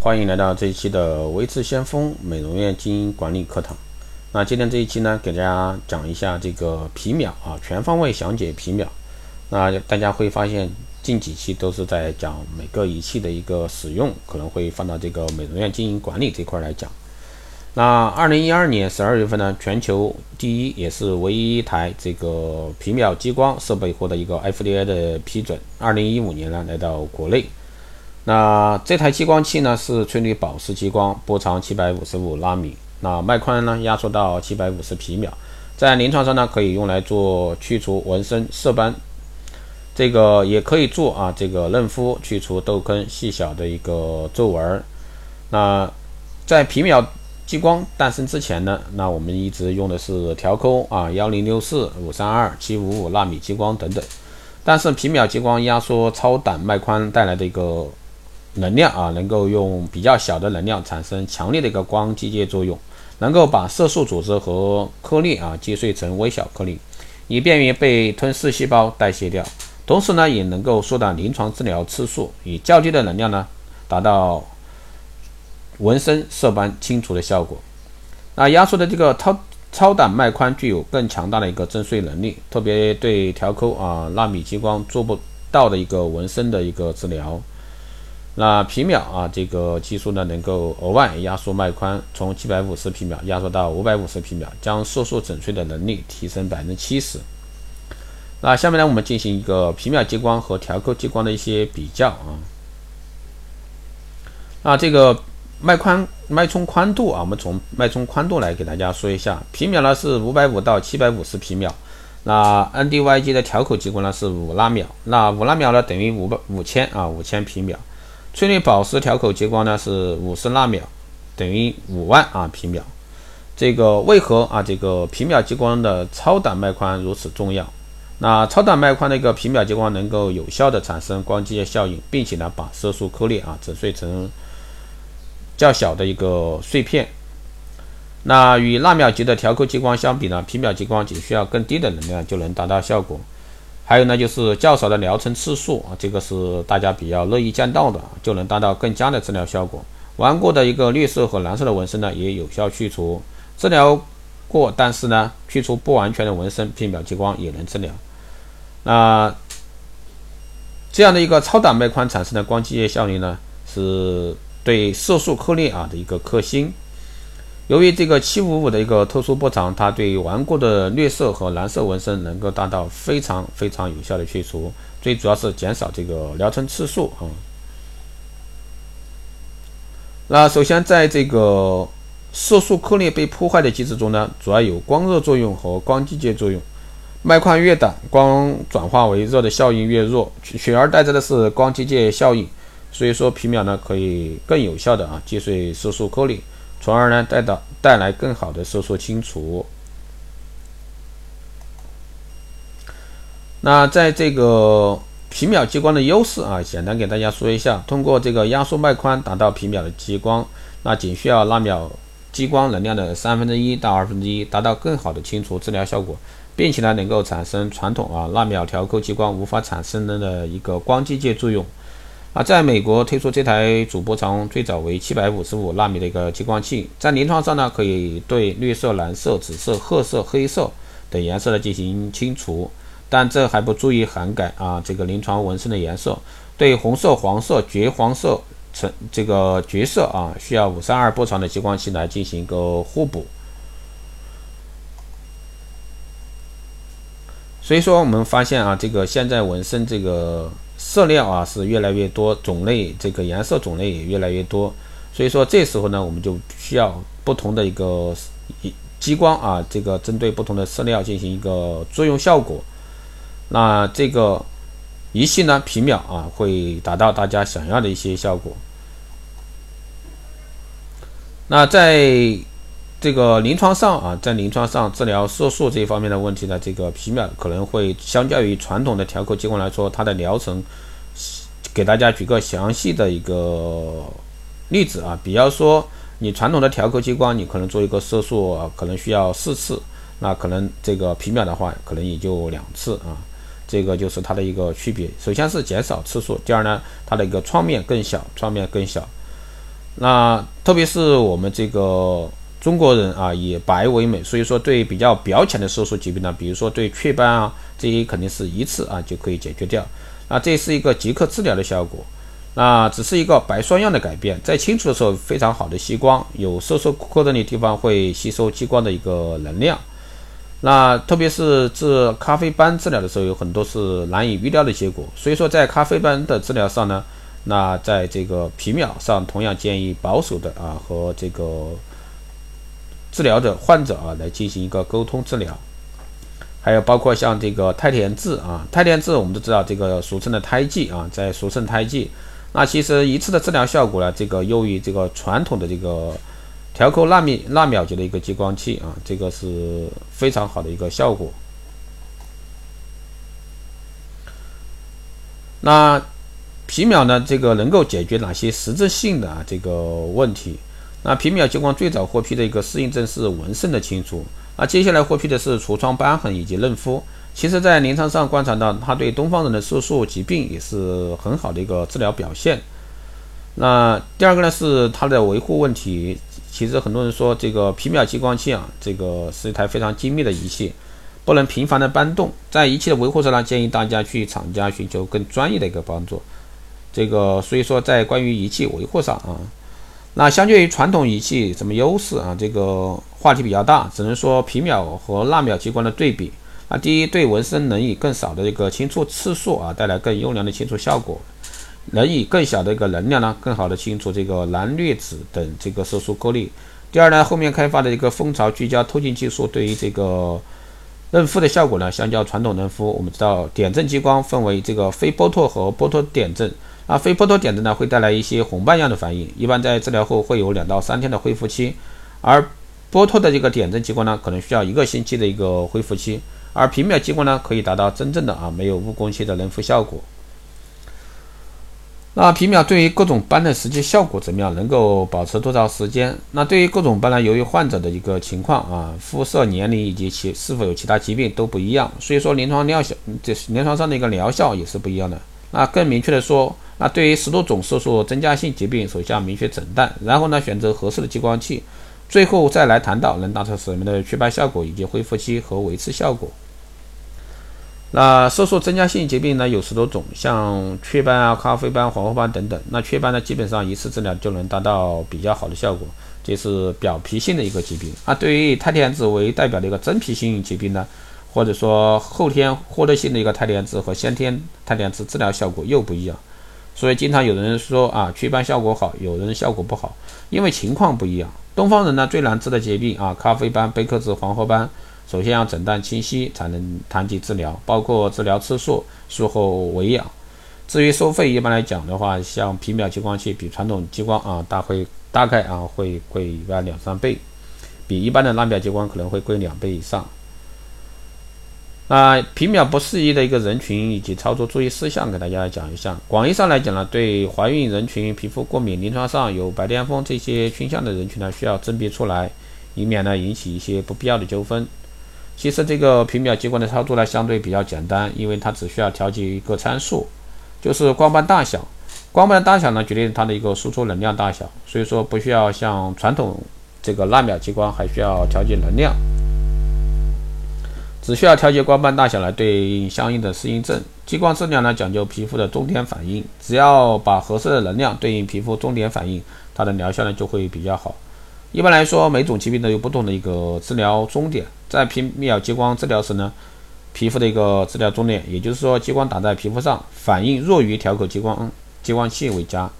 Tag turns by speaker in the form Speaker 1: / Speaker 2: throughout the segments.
Speaker 1: 欢迎来到这一期的维持先锋美容院经营管理课堂。那今天这一期呢，给大家讲一下这个皮秒啊，全方位详解皮秒。那大家会发现，近几期都是在讲每个仪器的一个使用，可能会放到这个美容院经营管理这块来讲。那二零一二年十二月份呢，全球第一也是唯一一台这个皮秒激光设备获得一个 FDA 的批准。二零一五年呢，来到国内。那这台激光器呢是翠绿宝石激光，波长七百五十五纳米，那脉宽呢压缩到七百五十皮秒，在临床上呢可以用来做去除纹身、色斑，这个也可以做啊，这个嫩肤去除痘坑、细小的一个皱纹。那在皮秒激光诞生之前呢，那我们一直用的是调抠啊，幺零六四、五三二、七五五纳米激光等等，但是皮秒激光压缩超短脉宽带来的一个能量啊，能够用比较小的能量产生强烈的一个光机械作用，能够把色素组织和颗粒啊击碎成微小颗粒，以便于被吞噬细胞代谢掉。同时呢，也能够缩短临床治疗次数，以较低的能量呢，达到纹身色斑清除的效果。那压缩的这个超超短脉宽具有更强大的一个震碎能力，特别对调抠啊纳米激光做不到的一个纹身的一个治疗。那皮秒啊，这个技术呢，能够额外压缩脉宽，从七百五十皮秒压缩到五百五十皮秒，将色素整碎的能力提升百分之七十。那下面呢，我们进行一个皮秒激光和调抠激光的一些比较啊。那这个脉宽、脉冲宽度啊，我们从脉冲宽度来给大家说一下，皮秒呢是五百五到七百五十皮秒，那 NDYG 的调口激光呢是五纳秒，那五纳秒呢等于五百五千啊，五千皮秒。翠绿宝石调口激光呢是五十纳秒，等于五万啊皮秒。这个为何啊这个皮秒激光的超短脉宽如此重要？那超短脉宽的一个皮秒激光能够有效的产生光机械效应，并且呢把色素颗粒啊整碎成较小的一个碎片。那与纳秒级的调口激光相比呢，皮秒激光仅需要更低的能量就能达到效果。还有呢，就是较少的疗程次数啊，这个是大家比较乐意见到的，就能达到更佳的治疗效果。顽固的一个绿色和蓝色的纹身呢，也有效去除。治疗过，但是呢，去除不完全的纹身，皮秒激光也能治疗。那这样的一个超短脉宽产生的光机械效应呢，是对色素颗粒啊的一个克星。由于这个七五五的一个特殊波长，它对顽固的绿色和蓝色纹身能够达到非常非常有效的去除，最主要是减少这个疗程次数啊。那首先在这个色素颗粒被破坏的机制中呢，主要有光热作用和光机械作用。脉宽越短，光转化为热的效应越弱，取而代之的是光机械效应。所以说皮秒呢可以更有效的啊击碎色素颗粒。从而呢带到带来更好的色素清除。那在这个皮秒激光的优势啊，简单给大家说一下。通过这个压缩脉宽达到皮秒的激光，那仅需要纳秒激光能量的三分之一到二分之一，达到更好的清除治疗效果，并且呢能够产生传统啊纳秒调抠激光无法产生的一个光机械作用。啊，在美国推出这台主波长最早为七百五十五纳米的一个激光器，在临床上呢，可以对绿色、蓝色、紫色、褐色、黑色等颜色呢进行清除，但这还不足以涵盖啊这个临床纹身的颜色。对红色、黄色、橘黄色、橙这个橘色啊，需要五三二波长的激光器来进行一个互补。所以说，我们发现啊，这个现在纹身这个。色料啊是越来越多，种类这个颜色种类也越来越多，所以说这时候呢，我们就需要不同的一个激光啊，这个针对不同的色料进行一个作用效果。那这个仪器呢，皮秒啊，会达到大家想要的一些效果。那在这个临床上啊，在临床上治疗色素这一方面的问题呢，这个皮秒可能会相较于传统的调口激光来说，它的疗程，给大家举个详细的一个例子啊，比方说你传统的调口激光，你可能做一个色素啊可能需要四次，那可能这个皮秒的话，可能也就两次啊，这个就是它的一个区别。首先是减少次数，第二呢，它的一个创面更小，创面更小。那特别是我们这个中国人啊，以白为美，所以说对比较表浅的色素疾病呢，比如说对雀斑啊，这些肯定是一次啊就可以解决掉。那这是一个即刻治疗的效果。那只是一个白霜样的改变，在清除的时候非常好的吸光，有色素颗粒的地方会吸收激光的一个能量。那特别是治咖啡斑治疗的时候，有很多是难以预料的结果。所以说，在咖啡斑的治疗上呢，那在这个皮秒上同样建议保守的啊和这个治疗的患者啊来进行一个沟通治疗。还有包括像这个胎田痣啊，胎田痣我们都知道这个俗称的胎记啊，在俗称胎记。那其实一次的治疗效果呢，这个优于这个传统的这个调扣纳米纳秒级的一个激光器啊，这个是非常好的一个效果。那皮秒呢，这个能够解决哪些实质性的啊这个问题？那皮秒激光最早获批的一个适应症是纹身的清除，那接下来获批的是痤疮斑痕以及嫩肤。其实，在临床上观察到，它对东方人的色素疾病也是很好的一个治疗表现。那第二个呢，是它的维护问题。其实很多人说，这个皮秒激光器啊，这个是一台非常精密的仪器，不能频繁的搬动。在仪器的维护上呢，建议大家去厂家寻求更专业的一个帮助。这个所以说，在关于仪器维护上啊，那相对于传统仪器，什么优势啊？这个话题比较大，只能说皮秒和纳秒激光的对比。啊，第一，对纹身能以更少的一个清除次数啊，带来更优良的清除效果；能以更小的一个能量呢，更好的清除这个蓝绿紫等这个色素颗粒。第二呢，后面开发的一个蜂巢聚焦透镜技术，对于这个嫩肤的效果呢，相较传统嫩肤，我们知道点阵激光分为这个非剥脱和剥脱点阵。啊，非剥脱点阵呢，会带来一些红斑样的反应，一般在治疗后会有两到三天的恢复期；而剥脱的这个点阵激光呢，可能需要一个星期的一个恢复期。而平秒激光呢，可以达到真正的啊没有误工期的嫩肤效果。那皮秒对于各种斑的实际效果怎么样？能够保持多长时间？那对于各种斑呢，由于患者的一个情况啊、肤色、年龄以及其是否有其他疾病都不一样，所以说临床疗效，这临床上的一个疗效也是不一样的。那更明确的说，那对于十多种色素增加性疾病，首先要明确诊断，然后呢选择合适的激光器，最后再来谈到能达成什么的祛斑效果以及恢复期和维持效果。那色素增加性疾病呢，有十多种，像雀斑啊、咖啡斑、黄褐斑等等。那雀斑呢，基本上一次治疗就能达到比较好的效果，这是表皮性的一个疾病。啊，对于胎田痣为代表的一个真皮性疾病呢，或者说后天获得性的一个胎田痣和先天胎田痣治疗效果又不一样。所以经常有人说啊，雀斑效果好，有人效果不好，因为情况不一样。东方人呢最难治的疾病啊，咖啡斑、贝克痣、黄褐斑。首先要诊断清晰，才能谈及治疗，包括治疗次数、术后维养。至于收费，一般来讲的话，像皮秒激光器比传统激光啊，大会大概啊会贵一般两三倍，比一般的纳秒激光可能会贵两倍以上。那皮秒不适宜的一个人群以及操作注意事项，给大家讲一下。广义上来讲呢，对怀孕人群、皮肤过敏、临床上有白癜风这些倾向的人群呢，需要甄别出来，以免呢引起一些不必要的纠纷。其实这个皮秒激光的操作呢，相对比较简单，因为它只需要调节一个参数，就是光斑大小。光斑的大小呢，决定它的一个输出能量大小，所以说不需要像传统这个纳秒激光还需要调节能量，只需要调节光斑大小来对应相应的适应症。激光治疗呢，讲究皮肤的终点反应，只要把合适的能量对应皮肤终点反应，它的疗效呢就会比较好。一般来说，每种疾病都有不同的一个治疗终点。在皮秒激光治疗时呢，皮肤的一个治疗终点，也就是说，激光打在皮肤上，反应弱于调口激光激光器为佳。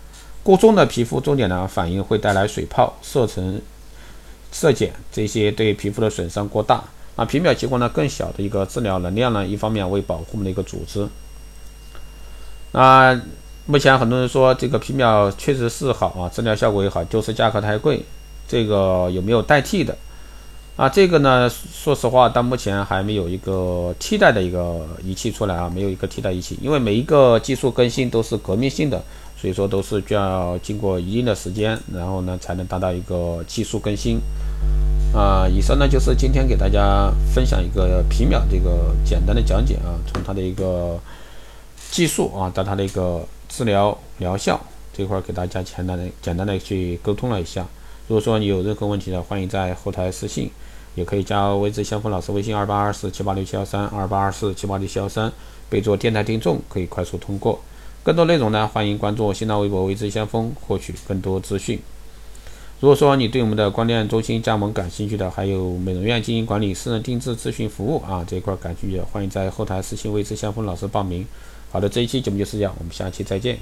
Speaker 1: 过重的皮肤终点呢，反应会带来水泡、色沉、色减这些对皮肤的损伤过大。那皮秒激光呢，更小的一个治疗能量呢，一方面为保护我们的一个组织。那目前很多人说这个皮秒确实是好啊，治疗效果也好，就是价格太贵。这个有没有代替的？啊，这个呢，说实话，到目前还没有一个替代的一个仪器出来啊，没有一个替代仪器，因为每一个技术更新都是革命性的，所以说都是需要经过一定的时间，然后呢才能达到一个技术更新。啊，以上呢就是今天给大家分享一个皮秒这个简单的讲解啊，从它的一个技术啊到它的一个治疗疗效。这块给大家简单的简单的去沟通了一下。如果说你有任何问题的，欢迎在后台私信，也可以加微知先锋老师微信二八二四七八六七幺三二八二四七八六七幺三，备注电台听众，可以快速通过。更多内容呢，欢迎关注新浪微博微知先锋，获取更多资讯。如果说你对我们的光电中心加盟感兴趣的，还有美容院经营管理、私人定制咨询服务啊这一块感兴趣的，欢迎在后台私信微知先锋老师报名。好的，这一期节目就是这样，我们下期再见。